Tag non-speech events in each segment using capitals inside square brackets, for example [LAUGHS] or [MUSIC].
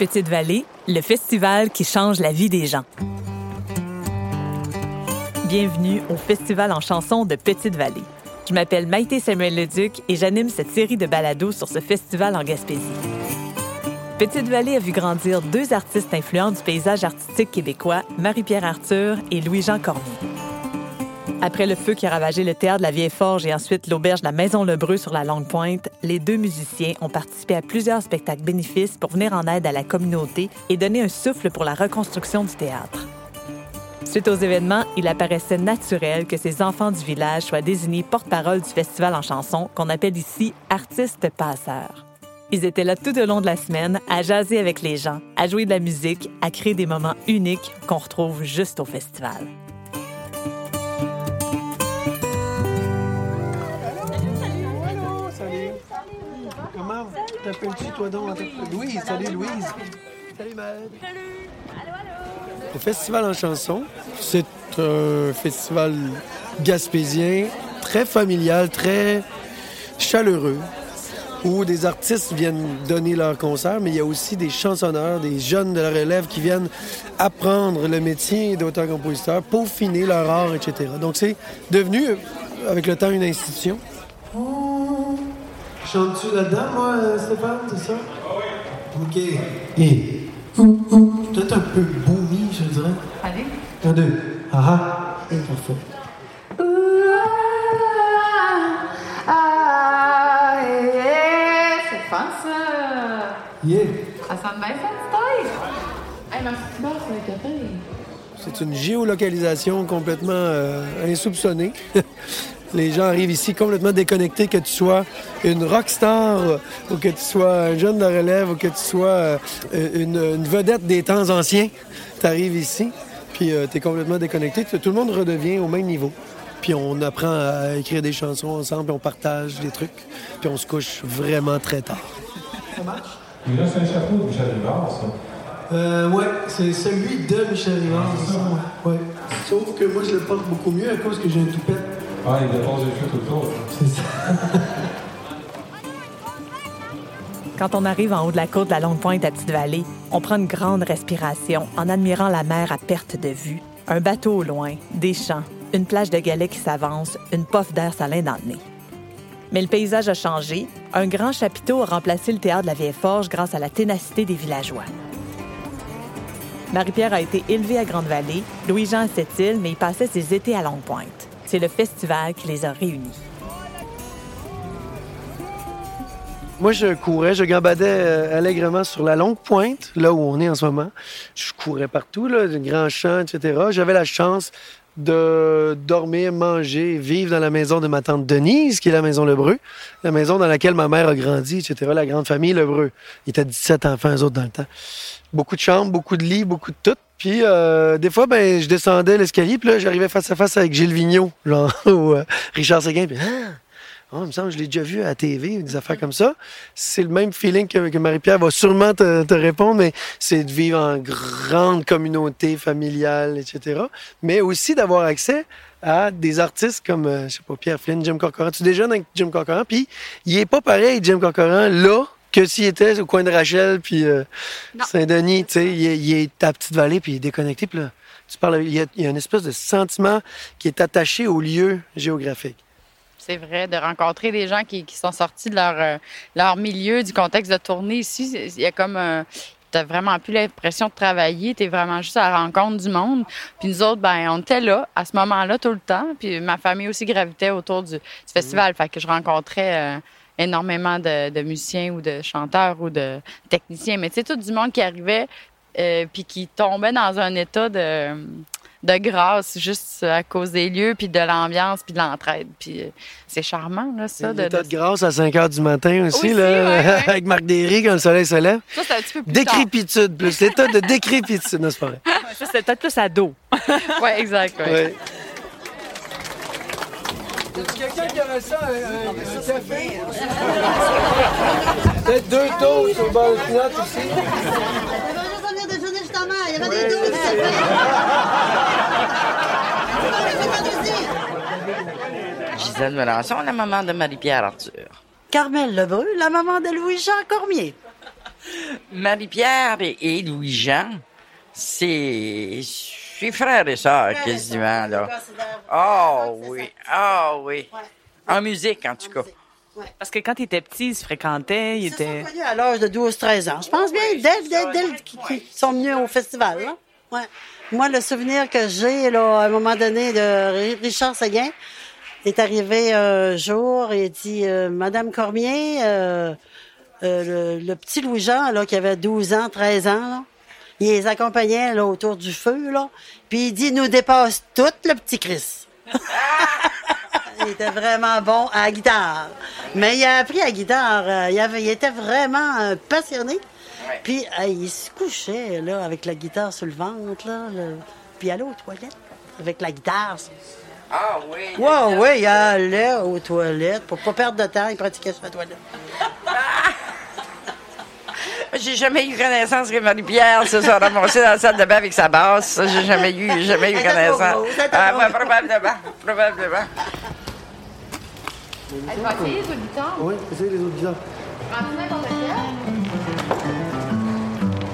Petite Vallée, le festival qui change la vie des gens. Bienvenue au Festival en chansons de Petite Vallée. Je m'appelle Maïté Samuel Leduc et j'anime cette série de balados sur ce festival en Gaspésie. Petite Vallée a vu grandir deux artistes influents du paysage artistique québécois, Marie-Pierre Arthur et Louis-Jean Cormier. Après le feu qui a ravagé le théâtre de la Vieille Forge et ensuite l'auberge de la Maison Lebreu sur la Longue Pointe, les deux musiciens ont participé à plusieurs spectacles bénéfices pour venir en aide à la communauté et donner un souffle pour la reconstruction du théâtre. Suite aux événements, il apparaissait naturel que ces enfants du village soient désignés porte-parole du festival en chanson qu'on appelle ici artistes passeurs. Ils étaient là tout au long de la semaine à jaser avec les gens, à jouer de la musique, à créer des moments uniques qu'on retrouve juste au festival. T'appelles-tu, toi donc? Louise, salut Louise. Salut Maëlle. Le Festival en chanson, c'est un festival gaspésien très familial, très chaleureux, où des artistes viennent donner leur concert, mais il y a aussi des chansonneurs, des jeunes de la relève qui viennent apprendre le métier d'auteur-compositeur, peaufiner leur art, etc. Donc c'est devenu, avec le temps, une institution. Chantes-tu là-dedans, moi, Stéphane, c'est ça? OK. Et. Peut-être un peu boomy, je dirais. Allez. Un, deux. Ah ah. Parfait. Ah, yeah, c'est fun ça! Yeah. Ça sent bien ça, Hey, petite basse avec le café. C'est une géolocalisation complètement euh, insoupçonnée. [LAUGHS] Les gens arrivent ici complètement déconnectés, que tu sois une rockstar euh, ou que tu sois un jeune de relève ou que tu sois euh, une, une vedette des temps anciens. Tu arrives ici, puis tu es complètement déconnecté. Tout le monde redevient au même niveau. Puis on apprend à écrire des chansons ensemble, puis on partage des trucs, puis on se couche vraiment très tard. Ça marche? Mais là, c'est un chapeau de Michel Rivard, ça. Euh, ouais, c'est celui de Michel Rivard, c'est ça? Ouais. Sauf que moi, je le porte beaucoup mieux à cause que j'ai un toupette. Ah, il dépose les cheveux tout le. C'est ça. Quand on arrive en haut de la côte de la Longue Pointe à Petite-Vallée, on prend une grande respiration en admirant la mer à perte de vue, un bateau au loin, des champs, une plage de galets qui s'avance, une pof d'air salin dans le nez. Mais le paysage a changé. Un grand chapiteau a remplacé le théâtre de la Vieille Forge grâce à la ténacité des villageois. Marie-Pierre a été élevée à Grande-Vallée, Louis-Jean à Sept-Îles, mais il passait ses étés à Longue-Pointe. C'est le festival qui les a réunis. Moi, je courais, je gambadais euh, allègrement sur la longue pointe, là où on est en ce moment. Je courais partout, là, des grands champs, etc. J'avais la chance de dormir, manger, vivre dans la maison de ma tante Denise, qui est la maison Lebreu, la maison dans laquelle ma mère a grandi, etc. La grande famille Lebreu. Il était 17 enfants, eux autres, dans le temps. Beaucoup de chambres, beaucoup de lits, beaucoup de tout. Puis euh, des fois, ben, je descendais l'escalier, puis là, j'arrivais face à face avec Gilles Vigneault, [LAUGHS] genre, ou euh, Richard Séguin, puis ah, oh, il me semble que je l'ai déjà vu à la TV, des affaires comme ça. C'est le même feeling que, que Marie-Pierre va sûrement te, te répondre, mais c'est de vivre en grande communauté familiale, etc. Mais aussi d'avoir accès à des artistes comme, euh, je sais pas, Pierre Flynn, Jim Corcoran. Tu déjeunes avec Jim Corcoran, puis il est pas pareil, Jim Corcoran, là, que s'il était au coin de Rachel, puis euh. Saint-Denis, tu sais, il, est- il est à Petite Vallée, puis il est déconnecté, puis là, tu parles, il y, a, il y a une espèce de sentiment qui est attaché au lieu géographique. C'est vrai, de rencontrer des gens qui, qui sont sortis de leur, euh, leur milieu, du contexte de tournée ici. Il y a comme un. T'as vraiment plus l'impression de travailler, t'es vraiment juste à la rencontre du monde. Puis nous autres, ben, on était là, à ce moment-là, tout le temps. Puis ma famille aussi gravitait autour du, du festival. Fait que je rencontrais euh, énormément de, de musiciens ou de chanteurs ou de techniciens. Mais tu sais, tout du monde qui arrivait euh, puis qui tombait dans un état de, de grâce juste à cause des lieux, puis de l'ambiance, puis de l'entraide. Puis euh, c'est charmant, là, ça. De, de- de grâce à 5 h du matin aussi, Aussi, là, ouais, ouais. [LAUGHS] avec Marc Derry quand le soleil se lève. Ça, c'est un petit peu plus. Décrépitude, plus. L'état de décrépitude, non, c'est pas? Vrai. Ça, c'est peut-être plus ado. Oui, exact. ouais. Quelqu'un qui aurait ça, un, un café? Peut-être deux toasts au bord de pinot ici. Ça vient de finir justement. Il y avait des doutes, ça fait. [LAUGHS] Gisèle Melançon, la maman de Marie-Pierre Arthur. Carmel Lebreu, la maman de Louis-Jean Cormier. Marie-Pierre et, et Louis-Jean, c'est... C'est frères et sœurs, quasiment, là. Oh oui, ah oui. En musique, en tout cas. Parce que quand il était petit, il se fréquentait, il Ils était... connus à l'âge de 12-13 ans. Je pense bien, dès, dès, dès qu'ils sont venus au festival. Là. Ouais. Moi, le souvenir que j'ai, là, à un moment donné, de Ri- Richard Seguin, est arrivé un jour et il dit euh, Madame Cormier, euh, euh, le, le petit Louis-Jean, là, qui avait 12 ans, 13 ans, là, il les accompagnait là, autour du feu, là. Puis il dit, il nous dépasse tout, le petit Chris. [LAUGHS] il était vraiment bon à la guitare. Mais il a appris à la guitare. euh, il, avait, il était vraiment euh, passionné. Puis euh, il se couchait là, avec la guitare sur le ventre, là, le- puis il allait aux toilettes avec la guitare. Ah oui. Ouais, ouais, il allait aux toilettes. Pour pas perdre de temps, il pratiquait sur la toilette. J'ai jamais eu connaissance que Marie-Pierre se soit ramassée dans la salle de bain avec sa basse. Ça, j'ai jamais eu, j'ai jamais eu connaissance. Ah, grosse. probablement, probablement. Elle va essayer sur le guitare. Oui, essayez les n'importe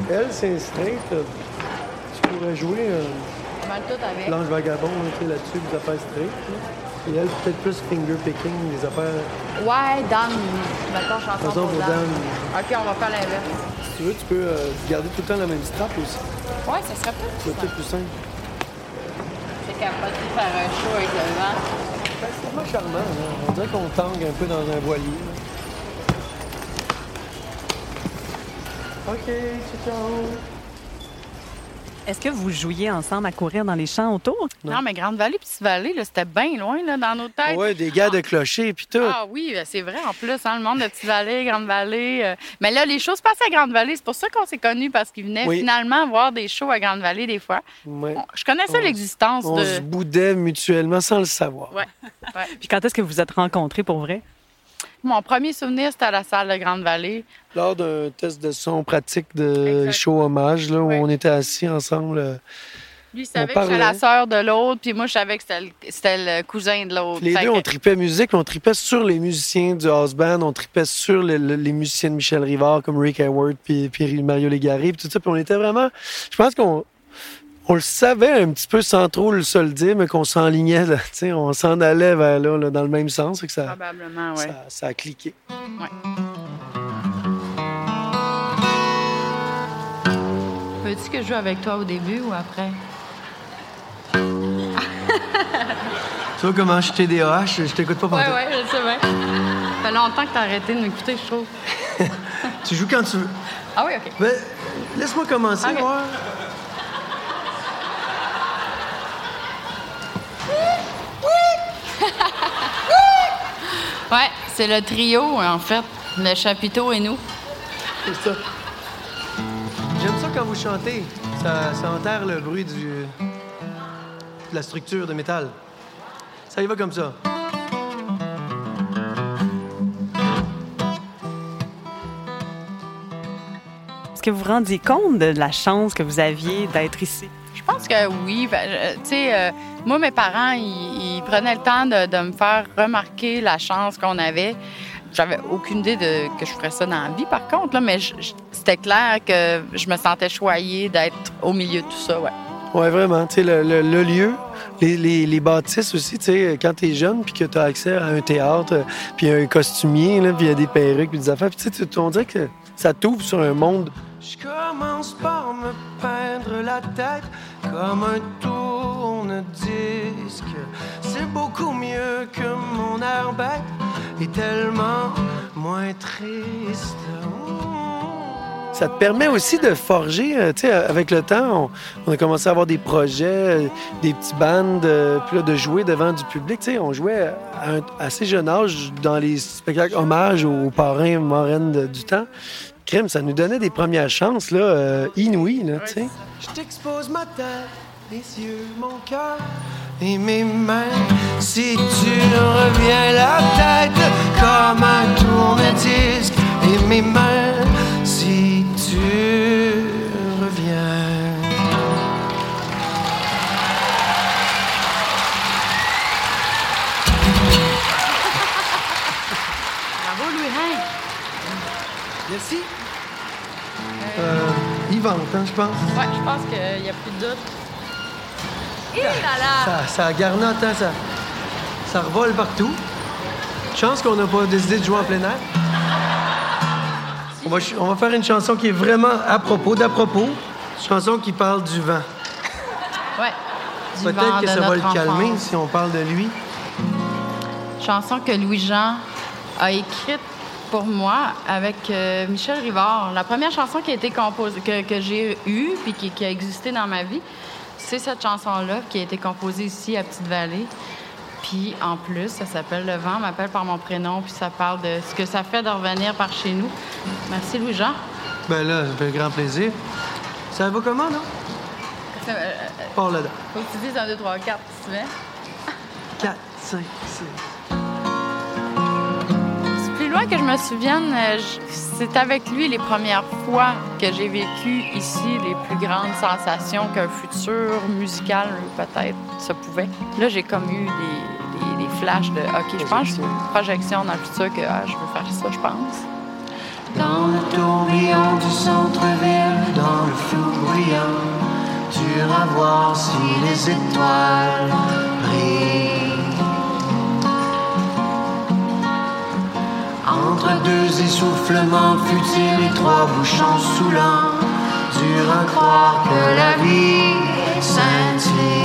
quel. Elle, c'est straight. euh, Tu pourrais jouer euh, Mal tout avec. l'ange vagabond là-dessus, des affaires straight. là. Et elle, peut-être plus finger picking, des affaires. Ouais, Dan. Mettons chanson Chanson pour Dan. Dan. OK, on va faire l'inverse. Si tu veux, tu peux euh, garder tout le temps la même strap aussi. Ouais, ça serait plus C'est peut-être plus simple. C'est capable de faire un show avec le vent. Ben, c'est vraiment charmant. On dirait qu'on tangue un peu dans un voilier. là. OK, ciao, ciao. Est-ce que vous jouiez ensemble à courir dans les champs autour? Non, mais Grande-Vallée, Petite-Vallée, là, c'était bien loin là, dans nos têtes. Ouais, des gars de clocher, puis tout. Ah oui, ben, c'est vrai en plus, hein, le monde de Petite-Vallée, Grande-Vallée. euh, Mais là, les choses passaient à Grande-Vallée. C'est pour ça qu'on s'est connus, parce qu'ils venaient Oui. finalement voir des shows à Grande-Vallée des fois. Ouais. On- Je connaissais On- l'existence On de. se boudait mutuellement sans le savoir. Ouais. ouais. Puis quand est-ce que vous vous êtes rencontrés pour vrai? Mon premier souvenir, c'était à la salle de Grande-Vallée. Lors d'un test de son pratique de Exact. show hommage, là, où Ouais. on était assis ensemble. euh, Lui, il savait que j'étais la sœur de l'autre, puis moi, je savais que c'était le, cousin de l'autre. Les Fait deux, que- on tripait musique, mais on tripait sur les musiciens du house band, on tripait sur les musiciens de Michel Rivard, comme Rick Hayward, puis, puis Mario Légaré, puis tout ça. Puis on était vraiment... Je pense qu'on on le savait un petit peu sans trop le se le dire, mais qu'on s'enlignait, là, [LAUGHS] tu sais, on s'en allait vers là, là, dans le même sens, et que ça, Probablement, oui. ça, ça a cliqué. Veux-tu que je joue avec toi au début ou après? [LAUGHS] Tu vois comment je suis TDAH, je t'écoute pas Ouais, pendant ouais, je sais bien. Ça fait longtemps que t'as arrêté de m'écouter, je trouve. [LAUGHS] Tu joues quand tu veux. Ah oui, OK. Ben, laisse-moi commencer, voir. Ouais, c'est le trio, en fait. Le chapiteau et nous. C'est ça. J'aime ça quand vous chantez. Ça, ça enterre le bruit du, de la structure de métal. Ça y va comme ça. Est-ce que vous vous rendiez compte de la chance que vous aviez d'être ici? Je pense que oui. Ben, Tu sais, euh, moi, mes parents, ils, ils prenaient le temps de, de me faire remarquer la chance qu'on avait. J'avais aucune idée de, que je ferais ça dans la vie, par contre, là, mais c'était clair que je me sentais choyée d'être au milieu de tout ça, ouais. Ouais, vraiment. Tu sais, le, le- le lieu, les, les, les bâtisses aussi, tu sais, quand t'es jeune puis que t'as accès à un théâtre, puis un costumier, là, puis il y a des perruques, puis des affaires, puis tu sais, tu- on dirait que ça t'ouvre sur un monde. Je commence par me peindre la tête comme un tourne-disque. C'est beaucoup mieux que mon air bête et tellement moins triste. Ça te permet aussi de forger, euh, tu sais, avec le temps, on, a commencé à avoir des projets, euh, des petits bands, euh, puis là, de jouer devant du public. Tu sais, on jouait à un assez jeune âge dans les spectacles hommage aux parrains marraines de- du temps. Crème, ça nous donnait des premières chances, là, euh, inouïes, là, tu sais. Je t'expose ma tête, les yeux, mon cœur et mes mains. Si tu reviens la tête comme un tourne-disque et mes mains, si tu hein, je pense. Ouais, je pense qu'il n'y a plus de doute. Et là là! Ça, ça garnotte, hein, ça, ça revole partout. Chance qu'on n'a pas décidé de jouer en plein air. On va, ch- on va faire une chanson qui est vraiment à propos, d'à propos. Une chanson qui parle du vent. Ouais. Peut-être que ça va le calmer enfance. si on parle de lui. Chanson que Louis-Jean a écrite pour moi avec euh, Michel Rivard. La première chanson qui a été composée, que, que j'ai eue puis qui, qui a existé dans ma vie, c'est cette chanson-là qui a été composée ici à Petite-Vallée. Puis en plus, ça s'appelle Le vent, m'appelle par mon prénom, puis ça parle de ce que ça fait de revenir par chez nous. Merci Louis-Jean. Ben là, ça fait grand plaisir. Ça va comment, non? Ça, euh, Part là-dedans. faut que tu dises 1, 2, 3, 4, tu veux? 4, 5, 6. Que je me souvienne, euh, c'est avec lui les premières fois que j'ai vécu ici les plus grandes sensations qu'un futur musical peut-être se pouvait. Là, j'ai comme eu des, des- flashs de OK, je pense que une projection dans le futur que ah, je veux faire ça, je pense. Dans le tourbillon du centre-ville, dans le flou voir si les étoiles. Entre deux essoufflements futiles et trois bouchons saoulants, dur à croire que la vie scintille.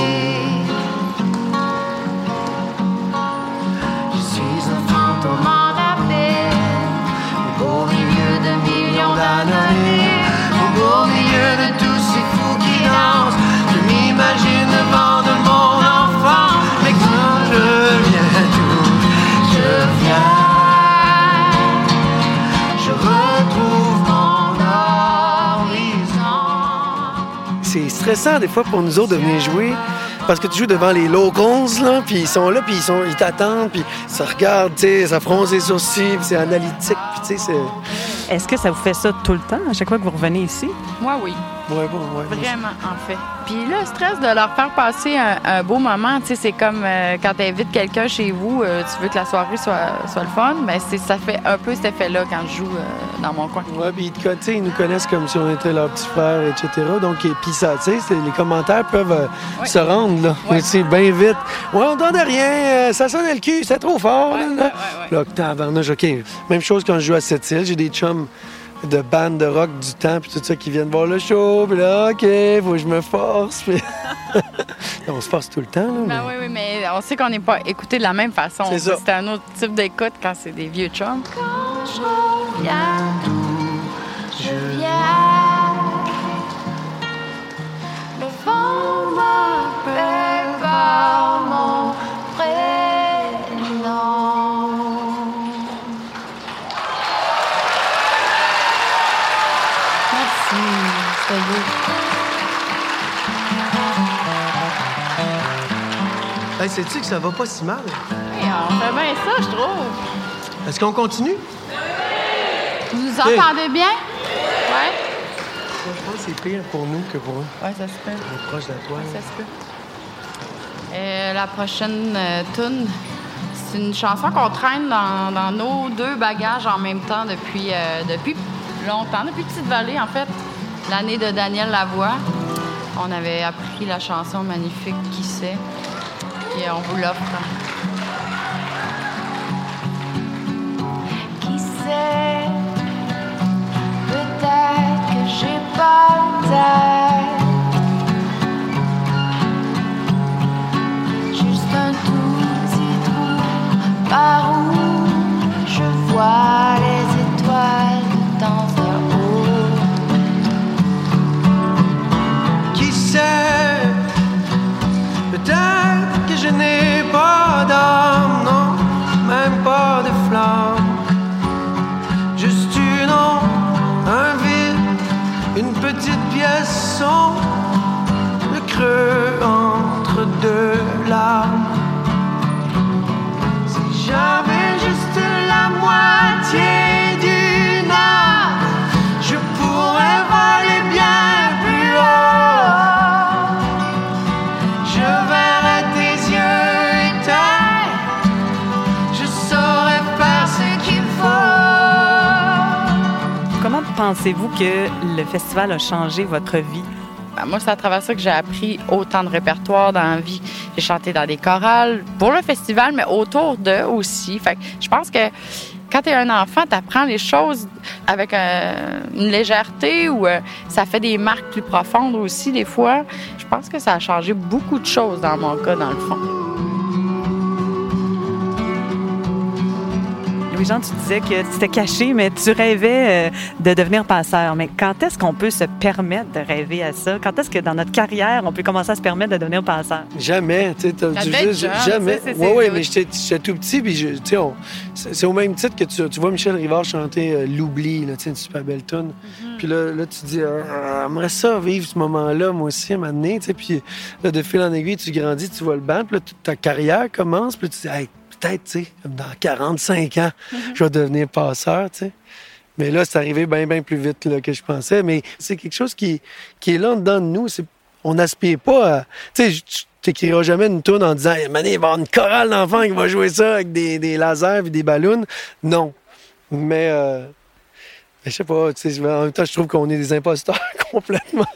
Stressant des fois pour nous autres de venir jouer parce que tu joues devant les locals, là, puis ils sont là, puis ils, sont, ils t'attendent, puis ça regarde, tu sais, ça fronce les sourcils, puis c'est analytique, puis tu sais, c'est... Est-ce que ça vous fait ça tout le temps, à chaque fois que vous revenez ici? Moi, oui. Ouais, bon, ouais. Vraiment, en fait. Puis le stress de leur faire passer un, un beau moment, tu sais, c'est comme euh, quand tu invites quelqu'un chez vous, euh, tu veux que la soirée soit, soit le fun, mais ça fait un peu cet effet-là quand je joue euh, dans mon coin. Ouais, puis ils, te con- tu sais, ils nous connaissent comme si on était leur petit frère, etc. Donc, et puis ça, tu sais, les commentaires peuvent se rendre, là. [LAUGHS] C'est bien vite. Ouais, on entendait rien, ça sonnait le cul, c'est trop fort, là, là. ouais, ouais. Là, tabarnouche, OK. Même chose quand je joue à cette île, j'ai des chums de bandes de rock du temps, puis tout ça, qui viennent voir le show, puis là, OK, faut que je me force, puis... [LAUGHS] on se force tout le temps, là. mais- Ben oui, oui, mais on sait qu'on n'est pas écouté de la même façon. C'est un autre type d'écoute quand c'est des vieux chums. Quand je reviens sais-tu que ça va pas si mal? Hey, on fait bien ça, je trouve. Est-ce qu'on continue? Vous nous Hey. entendez bien? Ouais? Moi, je pense que c'est pire pour nous que pour eux. Ouais, ça se peut. On est proche de toile. Ça se peut. Euh, la prochaine euh, tune, c'est une chanson qu'on traîne dans, dans nos deux bagages en même temps depuis, euh, depuis longtemps, depuis Petite Vallée, en fait. L'année de Daniel Lavoie. On avait appris la chanson magnifique Qui sait? Et on vous l'offre. Qui sait, peut-être que j'ai pas le pensez-vous que le festival a changé votre vie? Ben, moi, c'est à travers ça que j'ai appris autant de répertoire dans la vie. J'ai chanté dans des chorales pour le festival, mais autour d'eux aussi. Je pense que quand tu es un enfant, tu apprends les choses avec euh, une légèreté ou euh, ça fait des marques plus profondes aussi, des fois. Je pense que ça a changé beaucoup de choses dans mon cas, dans le fond. Louis-Jean, tu disais que tu t'es caché, mais tu rêvais euh, de devenir passeur. Mais quand est-ce qu'on peut se permettre de rêver à ça? Quand est-ce que dans notre carrière, on peut commencer à se permettre de devenir passeur? Jamais, tu sais, jamais. Oui, oui, mais j'étais tout petit, puis je- tu sais, on- c'est c'est au même titre que tu, tu vois Michel Rivard chanter euh, L'oubli, là, tu sais, une super belle tune. Mm-hmm. Puis là, là, tu dis, euh, j'aimerais ça vivre ce moment-là, moi aussi, à un moment donné, tu sais, puis là, de fil en aiguille, tu grandis, tu vois le banc, puis là, toute ta carrière commence, puis là, tu dis, hey, peut-être, tu sais, dans 45 ans, je vais devenir passeur, tu sais. Mais là, c'est arrivé bien, bien plus vite que je pensais. Mais c'est quelque chose qui, qui est là dedans de nous. On n'aspire pas à. Tu sais, t'écriras jamais une tourne en disant, Mané, il va y avoir une chorale d'enfants qui va jouer ça avec des, lasers et des ballons. Non. Mais, euh, je sais pas, en même temps, je trouve qu'on est des imposteurs [LAUGHS] complètement.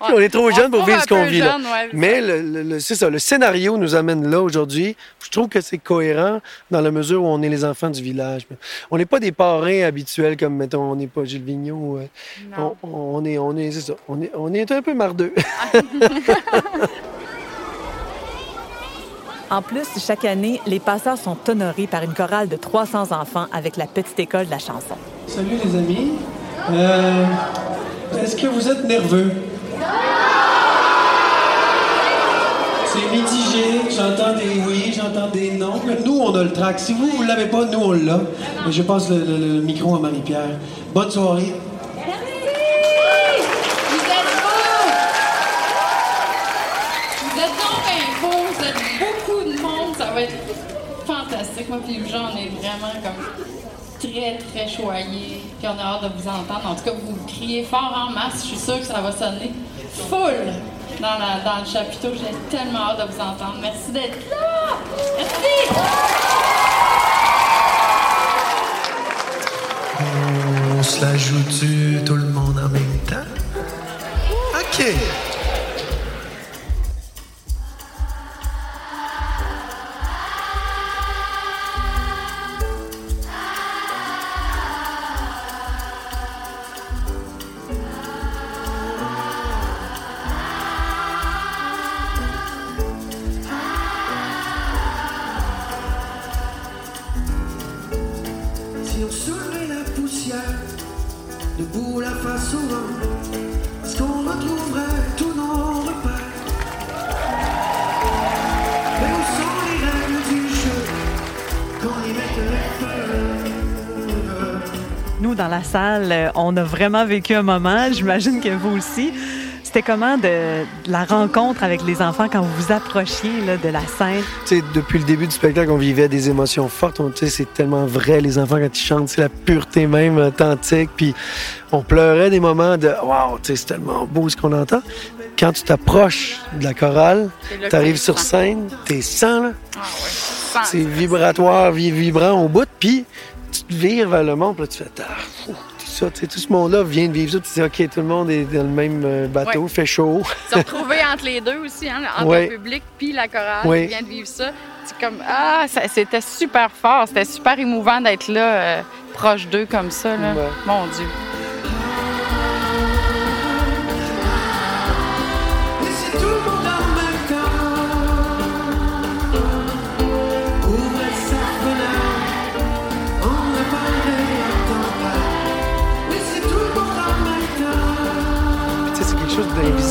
On est trop jeunes pour vivre ce qu'on vit là. ouais, Mais le, c'est ça, le scénario nous amène là aujourd'hui. Je trouve que c'est cohérent dans la mesure où on est les enfants du village. On n'est pas des parrains habituels comme, mettons, on n'est pas Gilles Vigneault. euh, on est, on est, c'est ça, on est, on est un peu mardeux. [LAUGHS] [LAUGHS] En plus, chaque année, les passeurs sont honorés par une chorale de 300 enfants avec la petite école de la chanson. Salut les amis. Euh, Est-ce que vous êtes nerveux? C'est mitigé. J'entends des oui, j'entends des non. Nous, on a le track. Si vous, vous l'avez pas, nous, on l'a. Je passe le micro à Marie-Pierre. Bonne soirée. Vous êtes beaux! Vous êtes donc bien vous êtes beaucoup de monde, ça va être fantastique. Moi et gens, on est vraiment comme très, très choyés, puis on a hâte de vous entendre. En tout cas, vous criez fort en masse, je suis sûre que ça va sonner full dans, la- dans le chapiteau. J'ai tellement hâte de vous entendre. Merci d'être là! Merci! On se la joue-tu tout le monde en même temps? OK. La salle, euh, on a vraiment vécu un moment. J'imagine que vous aussi. C'était comment de, de la rencontre avec les enfants quand vous vous approchiez là, de la scène? Depuis le début du spectacle, on vivait des émotions fortes. C'est tellement vrai, les enfants, quand ils chantent, c'est la pureté même, authentique. Puis on pleurait des moments de Waouh, c'est tellement beau ce qu'on entend. Quand tu t'approches de la chorale, tu arrives sur tu sens. scène, t'es sans, là. Ah ouais. Sans- C'est vibratoire, vi- vibrant au bout. Puis tu te vires vers le monde, puis là, tu fais Ah, tout ça. Tout ce monde-là vient de vivre ça. Tu dis OK, tout le monde est dans le même euh, bateau, Ouais. fait chaud. se retrouver entre les deux aussi, hein, entre Ouais. le public puis la chorale Ouais. qui vient de vivre ça. C'est comme ah, c'était super fort, c'était super émouvant d'être là, euh, proche d'eux comme ça. Là. Mon Dieu.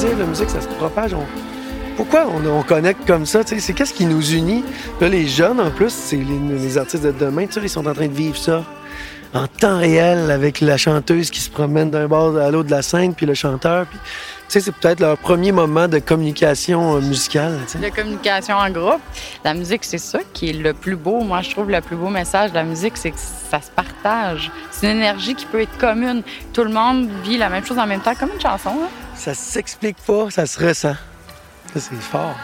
La musique, ça se propage. Pourquoi on, on connecte comme ça? C'est qu'est-ce qui nous unit? Là, les jeunes, en plus, c'est les, artistes de demain, ils sont en train de vivre ça en temps réel avec la chanteuse qui se promène d'un bord à l'autre de la scène, puis le chanteur. Puis, sais, c'est peut-être leur premier moment de communication euh, musicale. De communication en groupe. La musique, c'est ça qui est le plus beau. Moi, je trouve le plus beau message de la musique, c'est que ça se partage. C'est une énergie qui peut être commune. Tout le monde vit la même chose en même temps, comme une chanson. hein. Ça s'explique pas, ça se ressent. Ça, c'est fort.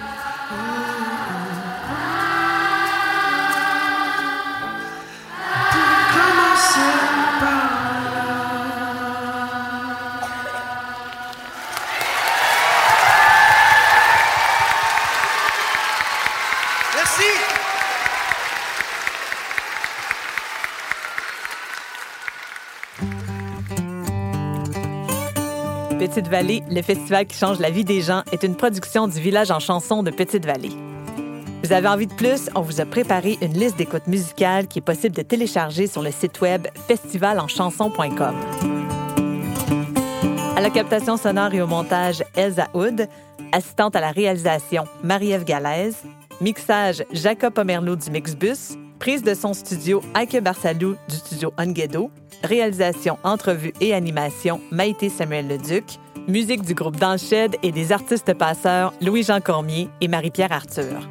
Petite-Vallée, le festival qui change la vie des gens, est une production du village en chanson de Petite-Vallée. Vous avez envie de plus? On vous a préparé une liste d'écoutes musicales qui est possible de télécharger sur le site web festivalenchanson.com. À la captation sonore et au montage, Elsa Hood. Assistante à la réalisation, Marie-Ève Galaise. Mixage, Jacob Pomerleau du Mixbus. Prise de son studio, Ike Barsalou du studio Onguedo. Réalisation, entrevue et animation, Maïté Samuel Leduc. Musique du groupe Dans et des artistes passeurs, Louis-Jean Cormier et Marie-Pierre Arthur.